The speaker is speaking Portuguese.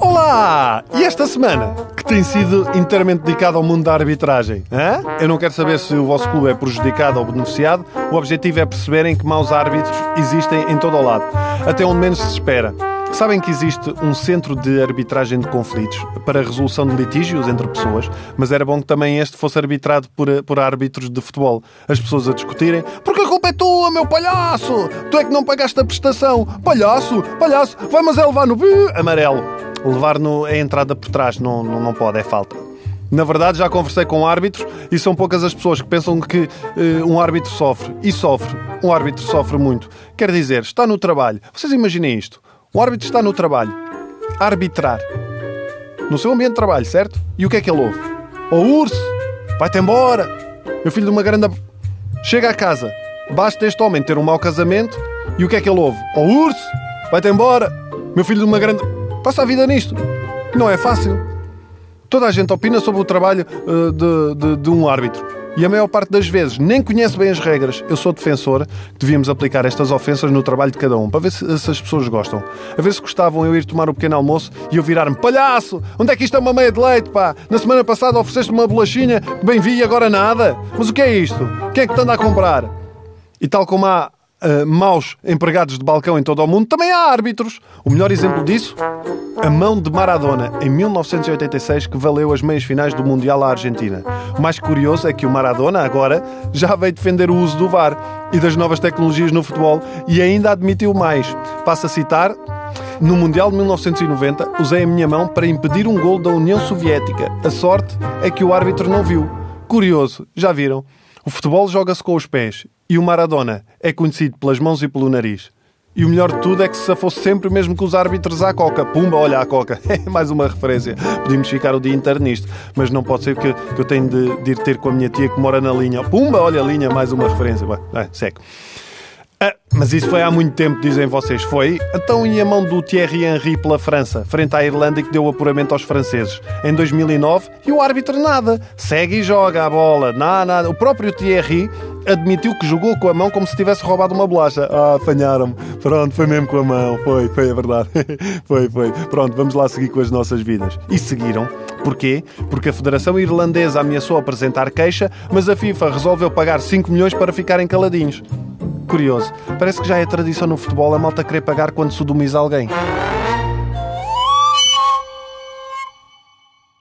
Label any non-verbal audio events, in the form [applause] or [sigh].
Olá! E esta semana, que tem sido inteiramente dedicada ao mundo da arbitragem? Hã? Eu não quero saber se o vosso clube é prejudicado ou beneficiado. O objetivo é perceberem que maus árbitros existem em todo o lado, até onde menos se espera. Sabem que existe um centro de arbitragem de conflitos para resolução de litígios entre pessoas, mas era bom que também este fosse arbitrado por, por árbitros de futebol. As pessoas a discutirem: porque a culpa é tua, meu palhaço! Tu é que não pagaste a prestação! Palhaço, palhaço, vamos é levar no amarelo. Levar no, a entrada por trás não, não, não pode, é falta. Na verdade, já conversei com árbitros e são poucas as pessoas que pensam que uh, um árbitro sofre. E sofre. Um árbitro sofre muito. Quer dizer, está no trabalho. Vocês imaginem isto. O árbitro está no trabalho, arbitrar, no seu ambiente de trabalho, certo? E o que é que ele ouve? Ô oh, urso, vai-te embora! Meu filho de uma grande. Chega a casa, basta este homem ter um mau casamento e o que é que ele ouve? Ô oh, urso, vai-te embora! Meu filho de uma grande. Passa a vida nisto. Não é fácil. Toda a gente opina sobre o trabalho uh, de, de, de um árbitro e a maior parte das vezes nem conhece bem as regras. Eu sou defensor que devíamos aplicar estas ofensas no trabalho de cada um, para ver se, as pessoas gostam. A ver se gostavam eu ir tomar o um pequeno almoço e eu virar-me: palhaço, onde é que isto é uma meia de leite, pá? Na semana passada ofereceste uma bolachinha bem vi e agora nada. Mas o que é isto? Quem é que te anda a comprar? E tal como há uh, maus empregados de balcão em todo o mundo, também há árbitros. O melhor exemplo disso, a mão de Maradona, em 1986, que valeu as meias finais do Mundial à Argentina. O mais curioso é que o Maradona, agora, já veio defender o uso do VAR e das novas tecnologias no futebol e ainda admitiu mais. Passo a citar. No Mundial de 1990, usei a minha mão para impedir um gol da União Soviética. A sorte é que o árbitro não viu. Curioso, já viram? O futebol joga-se com os pés e o Maradona é conhecido pelas mãos e pelo nariz. E o melhor de tudo é que se fosse sempre mesmo que os árbitros à coca. Pumba, olha a coca. [laughs] É mais uma referência. Podíamos ficar o dia inteiro nisto. Mas não pode ser que, que eu tenho de, de, ir ter com a minha tia que mora na linha. Pumba, olha a linha, mais uma referência. Vai, seco. Mas isso foi há muito tempo, dizem vocês. Foi? Então e a mão do Thierry Henry pela França, frente à Irlanda que deu apuramento aos franceses? Em 2009, e o árbitro nada. Segue e joga a bola. Nada, nada. O próprio Thierry admitiu que jogou com a mão como se tivesse roubado uma bolacha. Ah, apanharam-me. Pronto, foi mesmo com a mão. Foi, foi a verdade. [laughs] foi, foi. Pronto, vamos lá seguir com as nossas vidas. E seguiram. Porquê? Porque a Federação Irlandesa ameaçou apresentar queixa, mas a FIFA resolveu pagar 5 milhões para ficarem caladinhos. Curioso, parece que já é tradição no futebol a malta querer pagar quando sodomiza alguém.